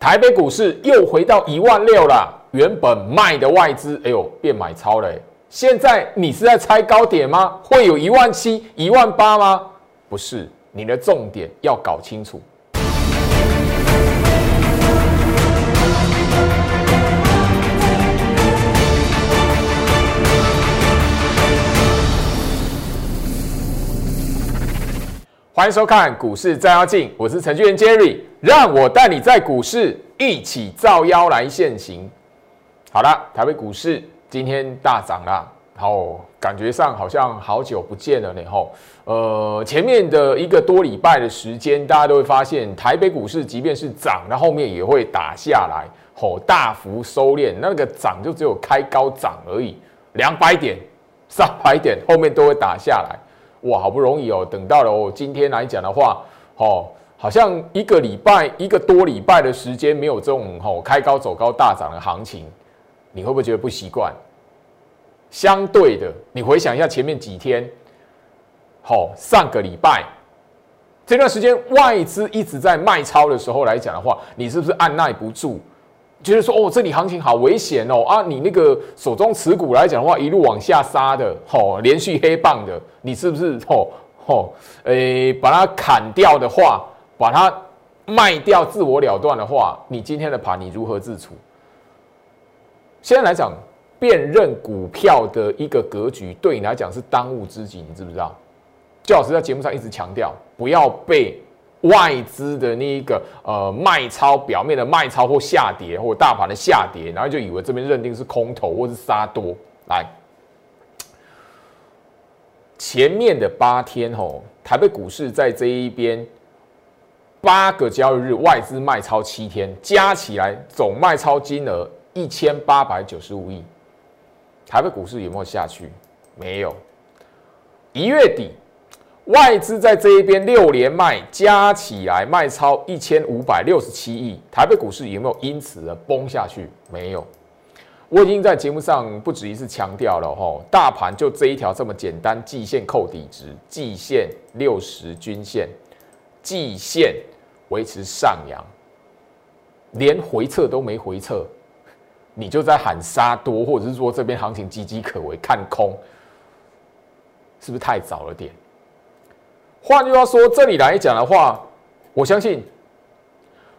台北股市又回到一万六了。原本卖的外资，哎呦，变买超了。现在你是在猜高点吗？会有一万七、一万八吗？不是，你的重点要搞清楚。欢迎收看股市照妖镜，我是程序员 Jerry，让我带你在股市一起照妖来现行。好了，台北股市。今天大涨啦，然后感觉上好像好久不见了呢。吼，呃，前面的一个多礼拜的时间，大家都会发现台北股市即便是涨，那后面也会打下来，吼，大幅收敛，那个涨就只有开高涨而已，两百点、三百点，后面都会打下来。哇，好不容易哦，等到了哦，今天来讲的话，哦，好像一个礼拜、一个多礼拜的时间没有这种吼开高走高大涨的行情。你会不会觉得不习惯？相对的，你回想一下前面几天，好，上个礼拜这段时间外资一直在卖超的时候来讲的话，你是不是按耐不住？觉得说哦，这里行情好危险哦啊！你那个手中持股来讲的话，一路往下杀的，吼，连续黑棒的，你是不是吼吼？诶，把它砍掉的话，把它卖掉，自我了断的话，你今天的盘你如何自处？现在来讲，辨认股票的一个格局，对你来讲是当务之急，你知不知道？周老师在节目上一直强调，不要被外资的那一个呃卖超表面的卖超或下跌，或大盘的下跌，然后就以为这边认定是空头或是杀多。来，前面的八天吼，台北股市在这一边八个交易日外资卖超七天，加起来总卖超金额。一千八百九十五亿，台北股市有没有下去？没有。一月底，外资在这一边六连卖，加起来卖超一千五百六十七亿，台北股市有没有因此而崩下去？没有。我已经在节目上不止一次强调了，吼，大盘就这一条这么简单，季线扣底值，季线六十均线，季线维持上扬，连回撤都没回撤。你就在喊杀多，或者是说这边行情岌岌可危，看空，是不是太早了点？换句话说，这里来讲的话，我相信，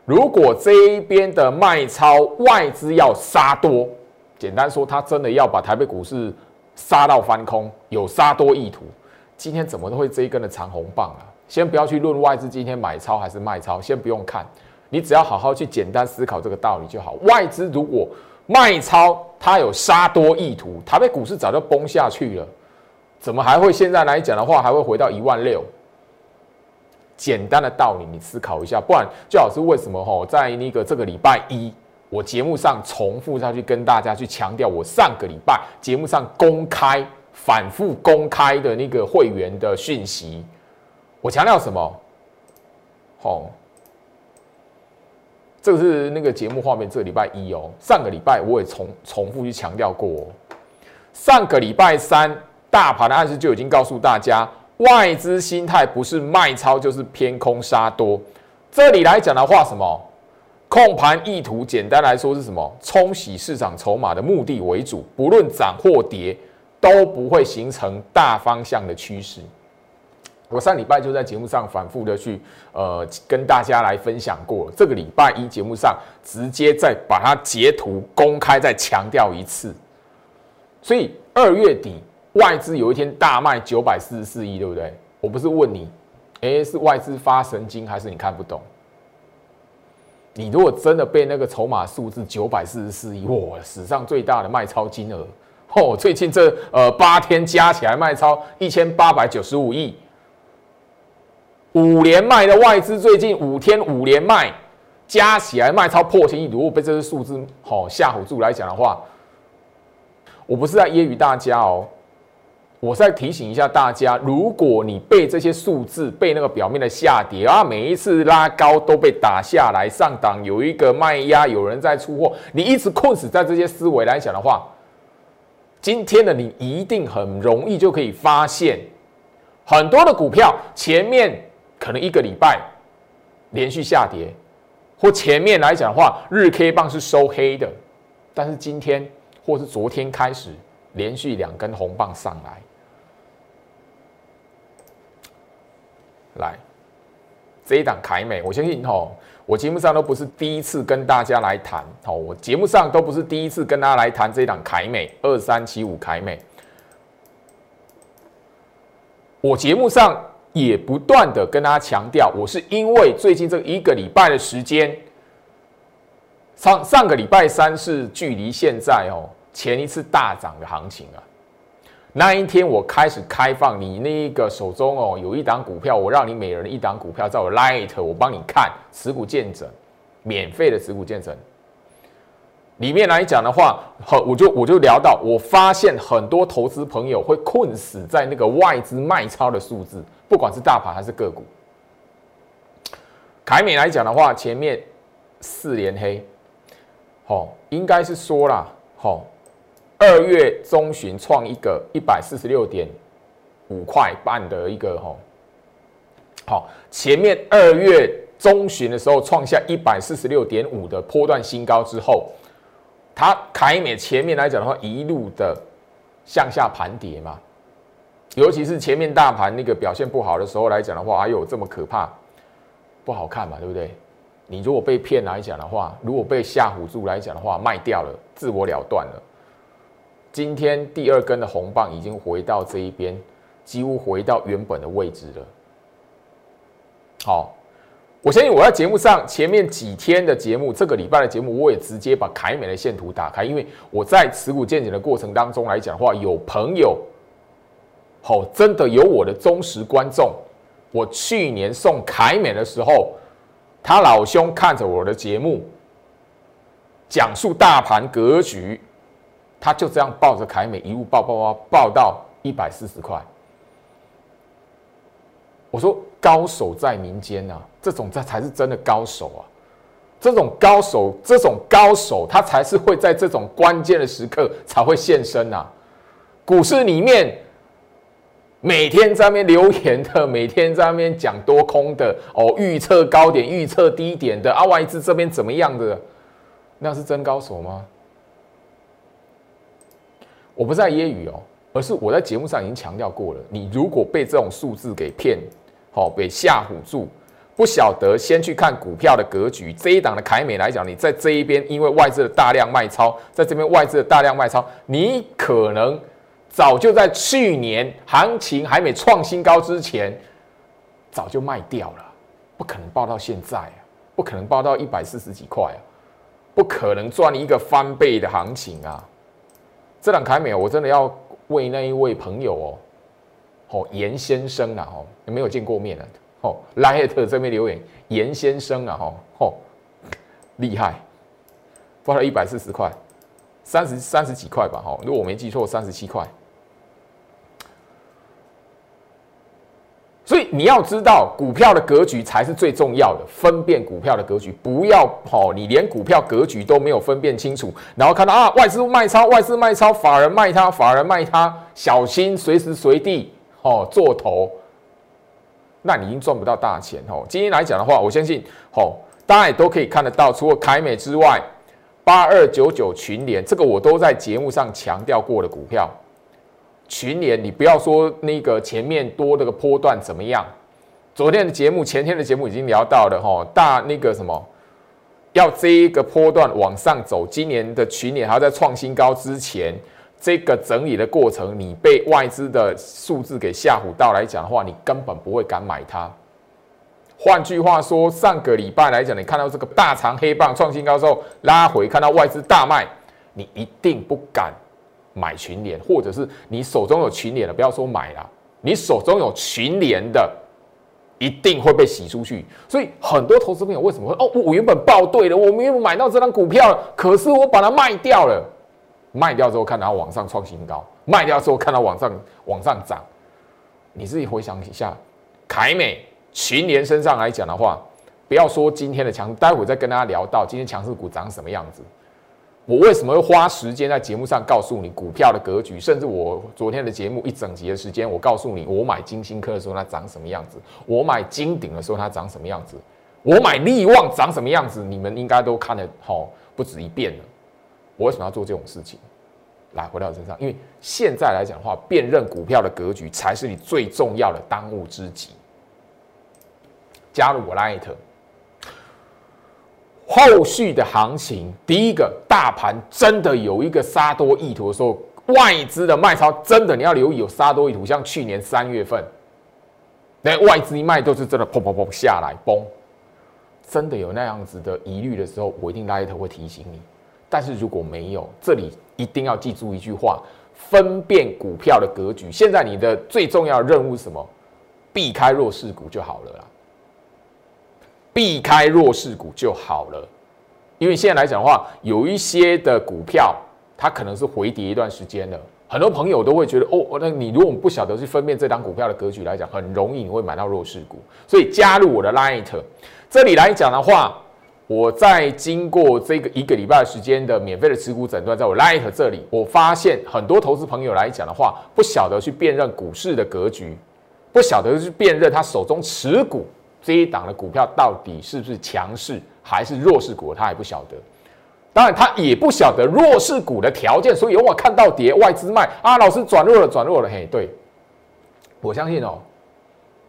如果这一边的卖超外资要杀多，简单说，他真的要把台北股市杀到翻空，有杀多意图，今天怎么都会这一根的长红棒啊？先不要去论外资今天买超还是卖超，先不用看，你只要好好去简单思考这个道理就好。外资如果卖超，它有杀多意图，台北股市早就崩下去了，怎么还会现在来讲的话，还会回到一万六？简单的道理，你思考一下，不然最好是为什么？吼，在那个这个礼拜一，我节目上重复下去跟大家去强调，我上个礼拜节目上公开、反复公开的那个会员的讯息，我强调什么？好。这个是那个节目画面，这个礼拜一哦。上个礼拜我也重重复去强调过哦。上个礼拜三，大盘的暗示就已经告诉大家，外资心态不是卖超就是偏空杀多。这里来讲的话，什么控盘意图，简单来说是什么？冲洗市场筹码的目的为主，不论涨或跌，都不会形成大方向的趋势。我上礼拜就在节目上反复的去呃跟大家来分享过，这个礼拜一节目上直接再把它截图公开再强调一次。所以二月底外资有一天大卖九百四十四亿，对不对？我不是问你，哎，是外资发神经还是你看不懂？你如果真的被那个筹码数字九百四十四亿，哇，史上最大的卖超金额 哦，最近这呃八天加起来卖超一千八百九十五亿。五连卖的外资最近五天五连卖，加起来卖超破千亿。如果被这些数字好吓唬住来讲的话，我不是在揶揄大家哦，我再提醒一下大家，如果你被这些数字被那个表面的下跌啊，每一次拉高都被打下来，上档有一个卖压，有人在出货，你一直困死在这些思维来讲的话，今天的你一定很容易就可以发现很多的股票前面。可能一个礼拜连续下跌，或前面来讲的话，日 K 棒是收黑的，但是今天或是昨天开始连续两根红棒上来，来这一档凯美，我相信吼，我节目上都不是第一次跟大家来谈，好，我节目上都不是第一次跟大家来谈这一档凯美二三七五凯美，我节目上。也不断的跟大家强调，我是因为最近这一个礼拜的时间，上上个礼拜三是距离现在哦前一次大涨的行情啊，那一天我开始开放你那个手中哦有一档股票，我让你每人一档股票在我 Light，我帮你看持股见证，免费的持股见证。里面来讲的话，很我就我就聊到，我发现很多投资朋友会困死在那个外资卖超的数字，不管是大盘还是个股。凯美来讲的话，前面四连黑，好，应该是说啦，好，二月中旬创一个一百四十六点五块半的一个哈，好，前面二月中旬的时候创下一百四十六点五的波段新高之后。它凯美前面来讲的话，一路的向下盘跌嘛，尤其是前面大盘那个表现不好的时候来讲的话，哎呦这么可怕，不好看嘛，对不对？你如果被骗来讲的话，如果被吓唬住来讲的话，卖掉了，自我了断了。今天第二根的红棒已经回到这一边，几乎回到原本的位置了。好。我相信我在节目上前面几天的节目，这个礼拜的节目，我也直接把凯美的线图打开，因为我在持股见解的过程当中来讲的话，有朋友，好，真的有我的忠实观众。我去年送凯美的时候，他老兄看着我的节目，讲述大盘格局，他就这样抱着凯美一路抱抱抱抱到一百四十块。我说高手在民间啊，这种这才是真的高手啊！这种高手，这种高手，他才是会在这种关键的时刻才会现身啊！股市里面每天在那边留言的，每天在那边讲多空的哦，预测高点、预测低点的啊，外资这边怎么样的？那是真高手吗？我不在揶揄哦，而是我在节目上已经强调过了，你如果被这种数字给骗。好，被吓唬住，不晓得先去看股票的格局。这一档的凯美来讲，你在这一边，因为外资的大量卖超，在这边外资的大量卖超，你可能早就在去年行情还没创新高之前，早就卖掉了，不可能报到现在，不可能报到一百四十几块啊，不可能赚一个翻倍的行情啊。这档凯美，我真的要为那一位朋友哦。哦，严先生啊，哦，没有见过面了。哦，莱艾特这边留言，严先生啊，哦，哦，厉害，花了一百四十块，三十三十几块吧，哈，如果我没记错，三十七块。所以你要知道，股票的格局才是最重要的，分辨股票的格局，不要哦，你连股票格局都没有分辨清楚，然后看到啊，外资卖超，外资卖超，法人卖它，法人卖它，小心随时随地。哦，做头，那你已经赚不到大钱哦。今天来讲的话，我相信，哦，大家也都可以看得到，除了凯美之外，八二九九群联，这个我都在节目上强调过的股票。群联，你不要说那个前面多那个波段怎么样，昨天的节目、前天的节目已经聊到了，哈，大那个什么，要这一个波段往上走，今年的群联还要在创新高之前。这个整理的过程，你被外资的数字给吓唬到来讲的话，你根本不会敢买它。换句话说，上个礼拜来讲，你看到这个大长黑棒创新高之后拉回，看到外资大卖，你一定不敢买群联，或者是你手中有群联的，不要说买了，你手中有群联的，一定会被洗出去。所以很多投资朋友为什么会哦，我原本报对了，我没有买到这张股票，可是我把它卖掉了。卖掉之后看到往上创新高，卖掉之后看到往上往上涨，你自己回想一下，凯美群联身上来讲的话，不要说今天的强，待会再跟大家聊到今天强势股长什么样子。我为什么会花时间在节目上告诉你股票的格局？甚至我昨天的节目一整集的时间，我告诉你我买金星科的时候它长什么样子，我买金鼎的时候它长什么样子。我买利旺长什么样子，你们应该都看得好不止一遍了。我为什么要做这种事情？来回到我身上，因为现在来讲的话，辨认股票的格局才是你最重要的当务之急。加入我 Light，后续的行情，第一个大盘真的有一个杀多意图的时候，外资的卖超真的你要留意有杀多意图，像去年三月份，那外资一卖都是真的砰砰砰下来崩，真的有那样子的疑虑的时候，我一定 Light 会提醒你。但是如果没有，这里一定要记住一句话：分辨股票的格局。现在你的最重要的任务是什么？避开弱势股就好了啦。避开弱势股就好了，因为现在来讲的话，有一些的股票它可能是回跌一段时间了，很多朋友都会觉得哦，那你如果我们不晓得去分辨这张股票的格局来讲，很容易你会买到弱势股。所以加入我的 Light，这里来讲的话。我在经过这个一个礼拜时间的免费的持股诊断，在我 Light 这里，我发现很多投资朋友来讲的话，不晓得去辨认股市的格局，不晓得去辨认他手中持股这一档的股票到底是不是强势还是弱势股，他还不晓得。当然，他也不晓得弱势股的条件，所以我看到跌外资卖啊，老师转弱了，转弱了，嘿，对我相信哦。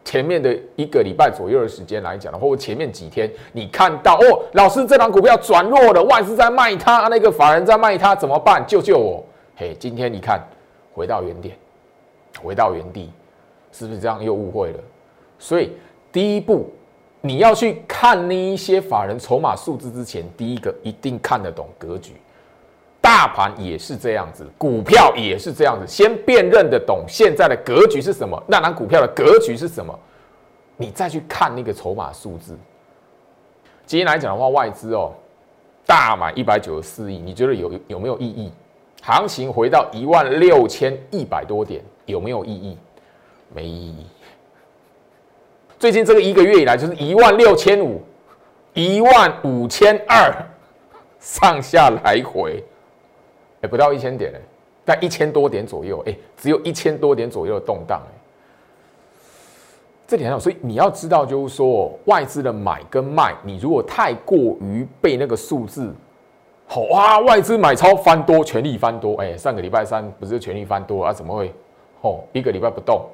前面的一个礼拜左右的时间来讲的话，或前面几天，你看到哦，老师这档股票转弱了，外资在卖它，那个法人在卖它，怎么办？救救我！嘿，今天你看回到原点，回到原地，是不是这样又误会了？所以第一步，你要去看那一些法人筹码数字之前，第一个一定看得懂格局。大盘也是这样子，股票也是这样子，先辨认得懂现在的格局是什么，那档股票的格局是什么，你再去看那个筹码数字。今天来讲的话，外资哦大买一百九十四亿，你觉得有有没有意义？行情回到一万六千一百多点，有没有意义？没意义。最近这个一个月以来，就是一万六千五、一万五千二上下来回。也不到一千点哎，在一千多点左右哎，只有一千多点左右的动荡哎，这点上，所以你要知道，就是说外资的买跟卖，你如果太过于被那个数字，好哇，外资买超翻多，权力翻多哎，上个礼拜三不是权力翻多啊？怎么会哦？一个礼拜不动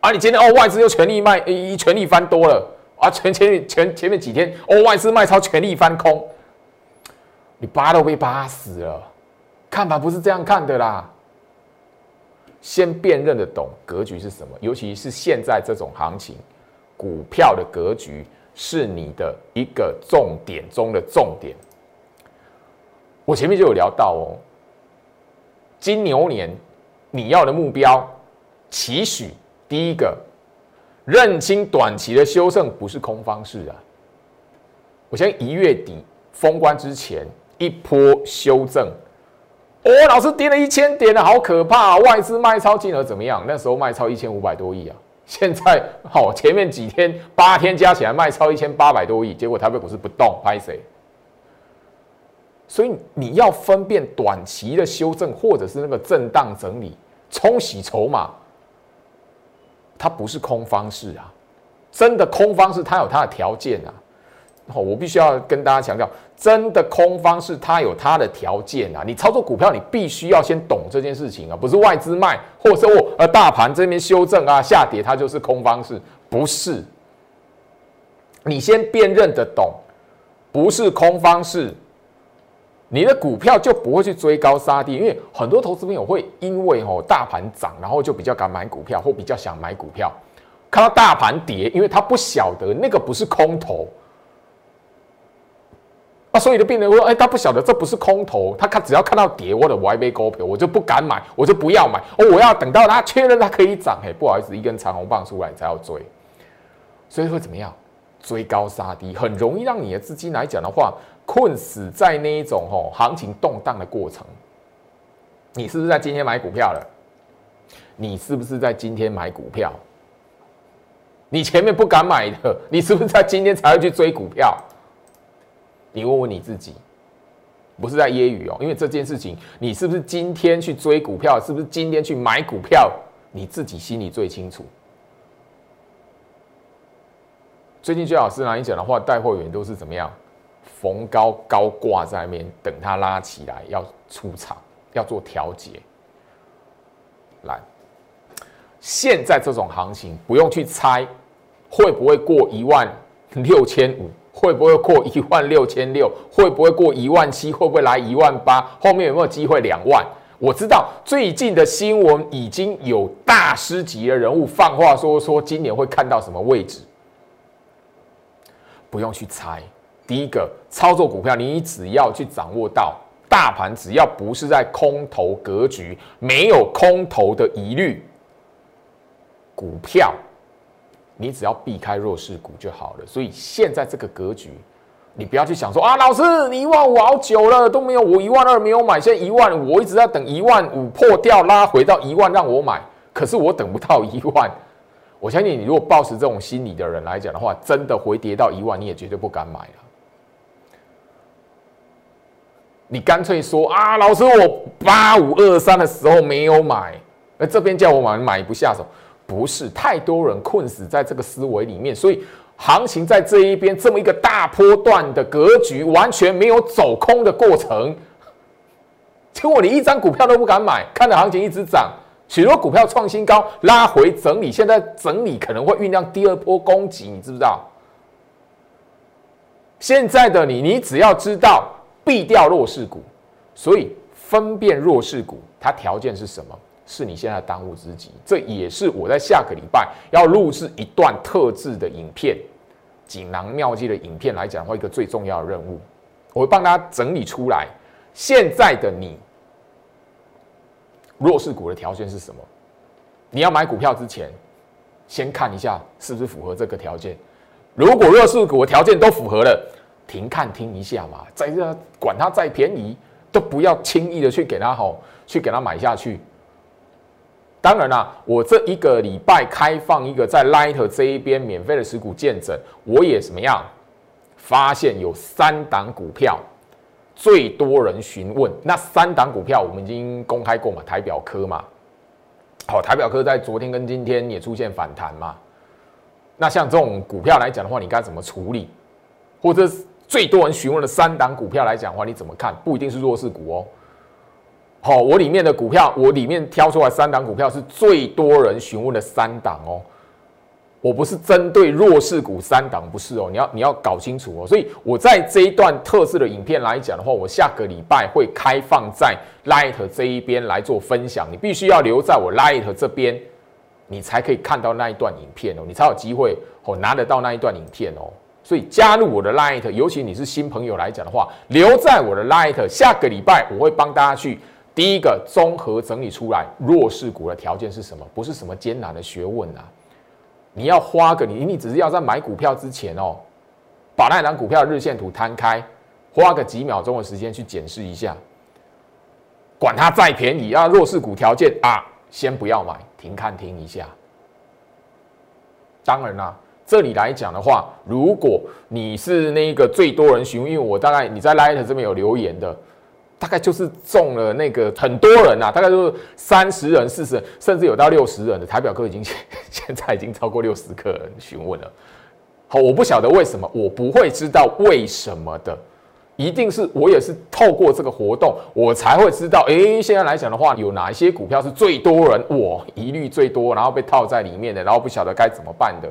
啊？你今天哦，外资又全力卖，一全力翻多了啊？前前前前面几天哦，外资卖超全力翻空，你扒都被扒死了。看法不是这样看的啦，先辨认的懂格局是什么，尤其是现在这种行情，股票的格局是你的一个重点中的重点。我前面就有聊到哦，金牛年你要的目标，期许第一个，认清短期的修正不是空方式啊。我先一月底封关之前一波修正。哦，老师跌了一千点了，好可怕！外资卖超金额怎么样？那时候卖超一千五百多亿啊，现在好，前面几天八天加起来卖超一千八百多亿，结果台北股市不动，拍谁？所以你要分辨短期的修正，或者是那个震荡整理、冲洗筹码，它不是空方式啊，真的空方式，它有它的条件啊。我必须要跟大家强调，真的空方式它有它的条件啊。你操作股票，你必须要先懂这件事情啊，不是外资卖，或者我呃大盘这边修正啊下跌，它就是空方式，不是。你先辨认的懂，不是空方式，你的股票就不会去追高杀低，因为很多投资朋友会因为哦大盘涨，然后就比较敢买股票，或比较想买股票，看到大盘跌，因为他不晓得那个不是空头。啊，所以的病人说：“哎，他不晓得这不是空头，他看只要看到跌，我的歪杯高票，我就不敢买，我就不要买。哦，我要等到他确认它可以涨，哎，不好意思，一根长红棒出来才要追。所以会怎么样？追高杀低，很容易让你的资金来讲的话，困死在那一种吼行情动荡的过程。你是不是在今天买股票了？你是不是在今天买股票？你前面不敢买的，你是不是在今天才会去追股票？”你问问你自己，不是在揶揄哦，因为这件事情，你是不是今天去追股票，是不是今天去买股票，你自己心里最清楚。最近最老师来讲的话，带货员都是怎么样？逢高高挂在那边，等它拉起来要出场，要做调节。来，现在这种行情不用去猜会不会过一万六千五，会不会过一万六千六，会不会过一万七，会不会来一万八，后面有没有机会两万？我知道最近的新闻已经有大师级的人物放话说说今年会看到什么位置，不用去猜。第一个操作股票，你只要去掌握到大盘，只要不是在空头格局，没有空头的疑虑，股票你只要避开弱势股就好了。所以现在这个格局。你不要去想说啊，老师，你一万五好久了都没有，我一万二没有买，现在一万五，我一直在等一万五破掉拉回到一万让我买，可是我等不到一万。我相信你如果抱持这种心理的人来讲的话，真的回跌到一万，你也绝对不敢买了。你干脆说啊，老师，我八五二三的时候没有买，那这边叫我买买不下手，不是太多人困死在这个思维里面，所以。行情在这一边这么一个大波段的格局，完全没有走空的过程。结果你一张股票都不敢买，看着行情一直涨，许多股票创新高，拉回整理，现在整理可能会酝酿第二波攻击，你知不知道？现在的你，你只要知道避掉弱势股，所以分辨弱势股，它条件是什么？是你现在当务之急，这也是我在下个礼拜要录制一段特制的影片，锦囊妙计的影片来讲的话，一个最重要的任务，我会帮大家整理出来。现在的你，弱势股的条件是什么？你要买股票之前，先看一下是不是符合这个条件。如果弱势股的条件都符合了，停看听一下嘛，在这管它再便宜，都不要轻易的去给它好，去给它买下去。当然啦，我这一个礼拜开放一个在 Light 这一边免费的持股见证，我也怎么样发现有三档股票最多人询问。那三档股票我们已经公开过嘛？台表科嘛，好，台表科在昨天跟今天也出现反弹嘛。那像这种股票来讲的话，你该怎么处理？或者最多人询问的三档股票来讲的话，你怎么看？不一定是弱势股哦。好，我里面的股票，我里面挑出来三档股票是最多人询问的三档哦。我不是针对弱势股三档，不是哦。你要你要搞清楚哦。所以我在这一段特色的影片来讲的话，我下个礼拜会开放在 Light 这一边来做分享。你必须要留在我 Light 这边，你才可以看到那一段影片哦，你才有机会哦拿得到那一段影片哦。所以加入我的 Light，尤其你是新朋友来讲的话，留在我的 Light，下个礼拜我会帮大家去。第一个综合整理出来弱势股的条件是什么？不是什么艰难的学问啊！你要花个你，你只是要在买股票之前哦，把那张股票日线图摊开，花个几秒钟的时间去检视一下。管它再便宜啊，弱势股条件啊，先不要买，停看停一下。当然啦，这里来讲的话，如果你是那个最多人询问，因为我大概你在 Light 这边有留言的。大概就是中了那个很多人呐，大概就是三十人、四十人，甚至有到六十人的台表哥已经现在已经超过六十个人询问了。好，我不晓得为什么，我不会知道为什么的，一定是我也是透过这个活动，我才会知道。哎，现在来讲的话，有哪一些股票是最多人我疑虑最多，然后被套在里面的，然后不晓得该怎么办的，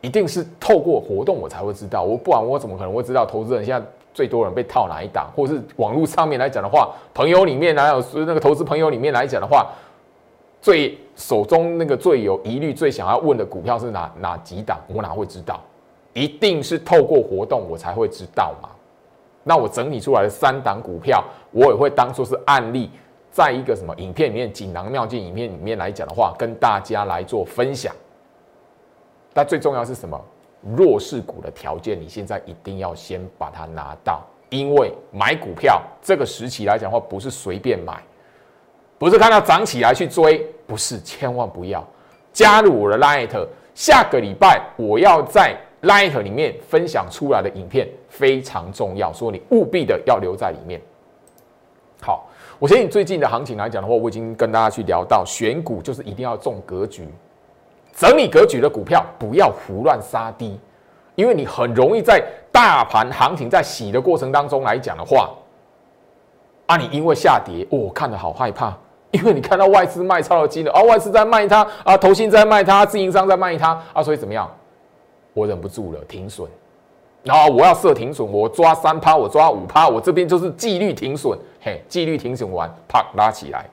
一定是透过活动我才会知道。我不然我怎么可能会知道投资人现在？最多人被套哪一档，或是网络上面来讲的话，朋友里面还有那个投资朋友里面来讲的话，最手中那个最有疑虑、最想要问的股票是哪哪几档？我哪会知道？一定是透过活动我才会知道嘛。那我整理出来的三档股票，我也会当做是案例，在一个什么影片里面锦囊妙计影片里面来讲的话，跟大家来做分享。但最重要是什么？弱势股的条件，你现在一定要先把它拿到，因为买股票这个时期来讲的话，不是随便买，不是看到涨起来去追，不是，千万不要加入我的 Light。下个礼拜我要在 Light 里面分享出来的影片非常重要，所以你务必的要留在里面。好，我相信最近的行情来讲的话，我已经跟大家去聊到，选股就是一定要重格局。整理格局的股票，不要胡乱杀低。因为你很容易在大盘行情在洗的过程当中来讲的话，啊，你因为下跌，哦，看得好害怕，因为你看到外资卖超的金额，啊，外资在卖它，啊，投信在卖它，自营商在卖它，啊，所以怎么样？我忍不住了，停损。然后我要设停损，我抓三趴，我抓五趴，我这边就是纪律停损，嘿，纪律停损完，啪拉起来。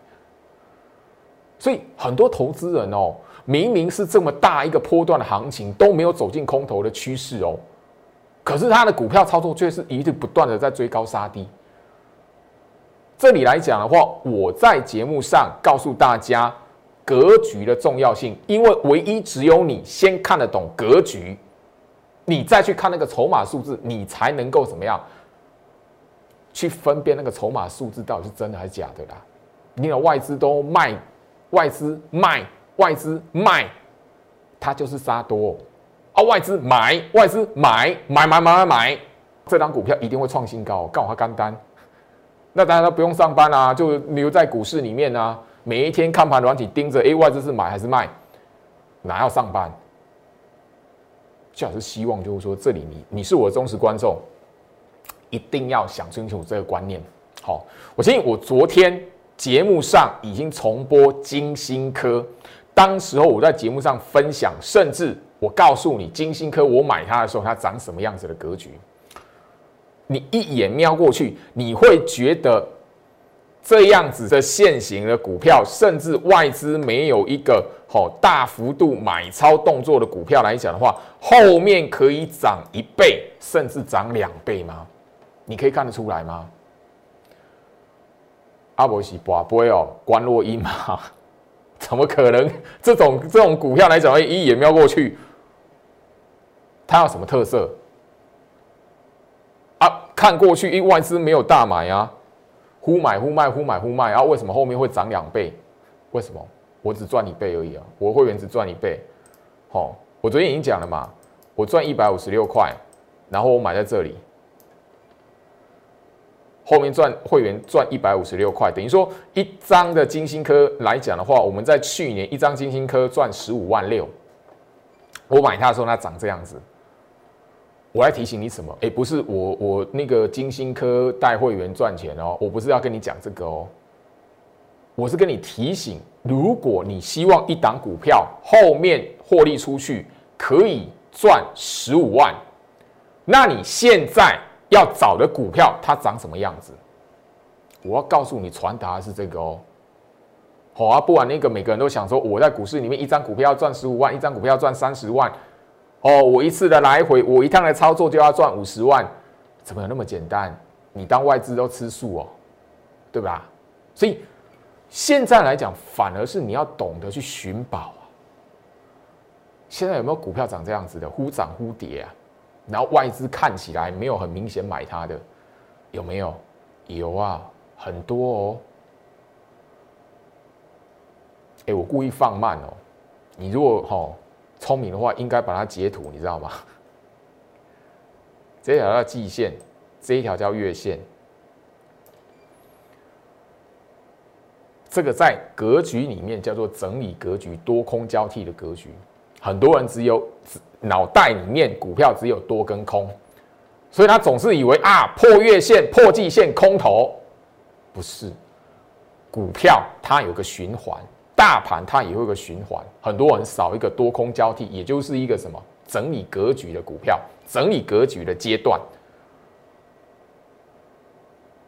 所以很多投资人哦，明明是这么大一个波段的行情，都没有走进空头的趋势哦，可是他的股票操作却是一直不断的在追高杀低。这里来讲的话，我在节目上告诉大家格局的重要性，因为唯一只有你先看得懂格局。你再去看那个筹码数字，你才能够怎么样去分辨那个筹码数字到底是真的还是假的啦？你有外资都卖，外资卖，外资卖，它就是杀多啊！外资买，外资买，买买买买买，这张股票一定会创新高，干我干单。那大家都不用上班啊，就留在股市里面啊，每一天看盘软体盯着，哎，外资是买还是卖？哪要上班？最好是希望，就是说，这里你你是我的忠实观众，一定要想清楚这个观念。好，我相信我昨天节目上已经重播金星科，当时候我在节目上分享，甚至我告诉你金星科我买它的时候，它长什么样子的格局，你一眼瞄过去，你会觉得。这样子的现行的股票，甚至外资没有一个好大幅度买超动作的股票来讲的话，后面可以涨一倍，甚至涨两倍吗？你可以看得出来吗？阿伯喜不不会哦，关洛音嘛？怎么可能？这种这种股票来讲，一眼瞄过去，它有什么特色？啊，看过去，一外资没有大买啊。忽买忽卖，忽买忽卖，然后为什么后面会涨两倍？为什么？我只赚一倍而已啊！我会员只赚一倍。好，我昨天已经讲了嘛，我赚一百五十六块，然后我买在这里，后面赚会员赚一百五十六块，等于说一张的金星科来讲的话，我们在去年一张金星科赚十五万六，我买它的时候它涨这样子。我来提醒你什么？哎，不是我，我那个金星科带会员赚钱哦，我不是要跟你讲这个哦，我是跟你提醒，如果你希望一档股票后面获利出去可以赚十五万，那你现在要找的股票它长什么样子？我要告诉你传达的是这个哦，好啊，不然那个每个人都想说我在股市里面一张股票要赚十五万，一张股票要赚三十万。哦，我一次的来回，我一趟的操作就要赚五十万，怎么有那么简单？你当外资都吃素哦，对吧？所以现在来讲，反而是你要懂得去寻宝啊。现在有没有股票长这样子的，忽涨忽跌啊？然后外资看起来没有很明显买它的，有没有？有啊，很多哦。哎，我故意放慢哦，你如果哈。聪明的话，应该把它截图，你知道吗？这条叫季线，这一条叫月线。这个在格局里面叫做整理格局、多空交替的格局。很多人只有脑袋里面股票只有多跟空，所以他总是以为啊破月线、破季线空头，不是股票它有个循环。大盘它也有个循环，很多人少一个多空交替，也就是一个什么整理格局的股票，整理格局的阶段。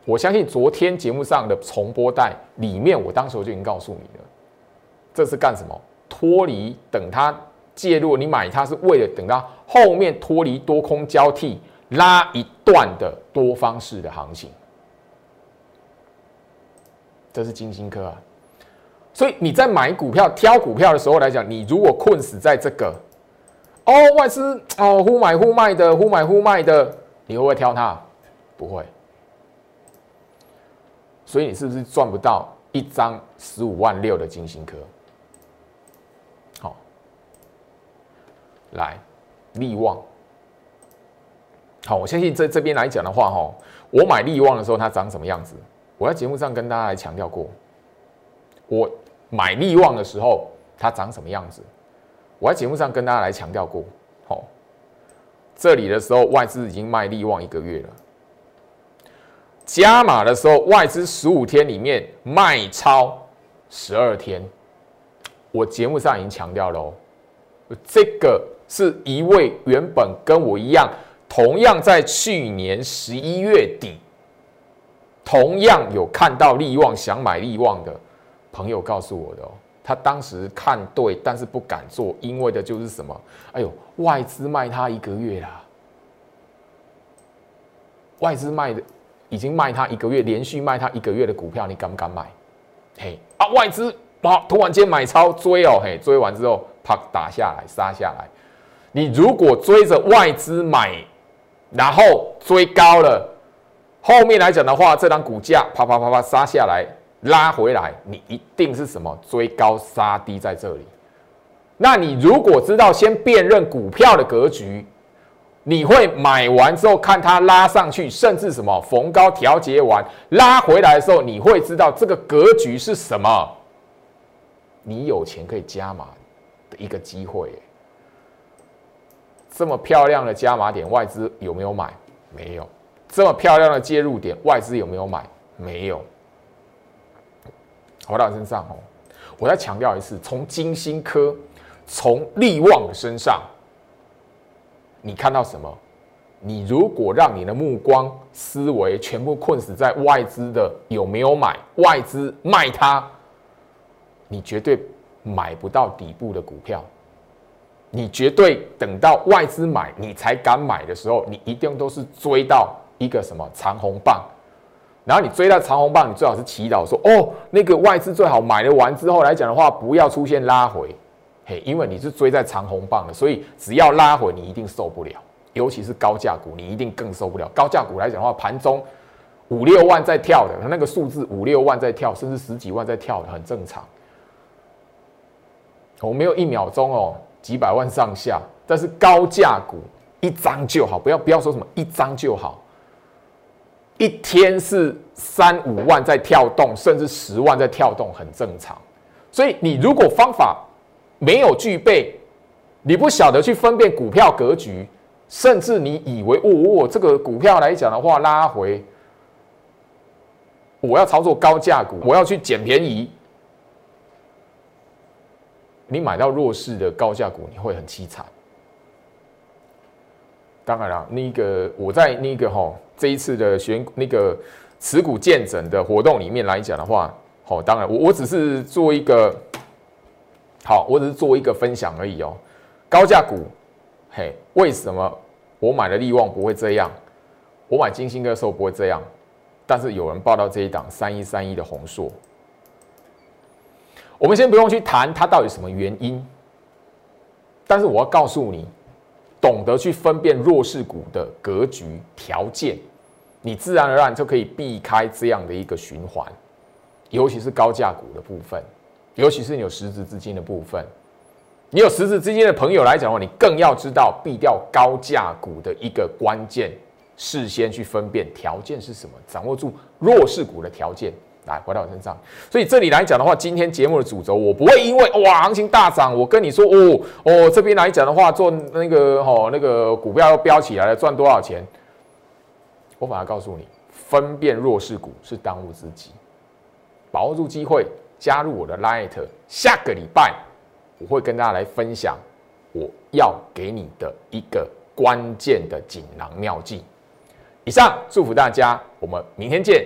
我相信昨天节目上的重播带里面，我当时就已经告诉你了，这是干什么？脱离等它介入，你买它是为了等到后面脱离多空交替，拉一段的多方式的行情。这是金星科啊。所以你在买股票、挑股票的时候来讲，你如果困死在这个，哦，外资哦，忽买忽卖的，忽买忽卖的，你会不会挑它？不会。所以你是不是赚不到一张十五万六的金星科？来利旺。好，我相信在这边来讲的话，哈，我买利旺的时候它长什么样子？我在节目上跟大家来强调过，我。买利旺的时候，它长什么样子？我在节目上跟大家来强调过。好，这里的时候外资已经卖利旺一个月了。加码的时候，外资十五天里面卖超十二天。我节目上已经强调了哦，这个是一位原本跟我一样，同样在去年十一月底，同样有看到利旺想买利旺的朋友告诉我的哦。他当时看对，但是不敢做，因为的就是什么？哎呦，外资卖他一个月啦，外资卖的已经卖他一个月，连续卖他一个月的股票，你敢不敢买？嘿啊，外资哇，突然间买超追哦，嘿，追完之后啪打下来，杀下来。你如果追着外资买，然后追高了，后面来讲的话，这张股价啪啪啪啪杀下来。拉回来，你一定是什么追高杀低在这里。那你如果知道先辨认股票的格局，你会买完之后看它拉上去，甚至什么逢高调节完拉回来的时候，你会知道这个格局是什么。你有钱可以加码的一个机会。这么漂亮的加码点，外资有没有买？没有。这么漂亮的介入点，外资有没有买？没有。回到身上哦，我再强调一次：从金星科、从利旺身上，你看到什么？你如果让你的目光、思维全部困死在外资的有没有买、外资卖它，你绝对买不到底部的股票。你绝对等到外资买你才敢买的时候，你一定都是追到一个什么长红棒。然后你追到长红棒，你最好是祈祷说：“哦，那个外资最好买了完之后来讲的话，不要出现拉回，嘿，因为你是追在长红棒的，所以只要拉回，你一定受不了。尤其是高价股，你一定更受不了。高价股来讲的话，盘中五六万在跳的，那个数字五六万在跳，甚至十几万在跳的，很正常。我没有一秒钟哦，几百万上下，但是高价股一张就好，不要不要说什么一张就好。”一天是三五万在跳动，甚至十万在跳动，很正常。所以你如果方法没有具备，你不晓得去分辨股票格局，甚至你以为哦哦这个股票来讲的话拉回，我要操作高价股，我要去捡便宜，你买到弱势的高价股，你会很凄惨。当然了，那个我在那个哈这一次的选那个持股见证的活动里面来讲的话，好，当然我我只是做一个好，我只是做一个分享而已哦。高价股，嘿，为什么我买的利旺不会这样？我买金星的时候不会这样，但是有人报到这一档三一三一的红硕，我们先不用去谈它到底什么原因，但是我要告诉你。懂得去分辨弱势股的格局条件，你自然而然就可以避开这样的一个循环，尤其是高价股的部分，尤其是你有实质资金的部分，你有实质资金的朋友来讲的话，你更要知道避掉高价股的一个关键，事先去分辨条件是什么，掌握住弱势股的条件。来回到我身上，所以这里来讲的话，今天节目的主轴，我不会因为哇行情大涨，我跟你说哦哦这边来讲的话，做那个哦那个股票要飙起来了，赚多少钱？我反而告诉你，分辨弱势股是当务之急，把握住机会，加入我的 Light，下个礼拜我会跟大家来分享我要给你的一个关键的锦囊妙计。以上祝福大家，我们明天见。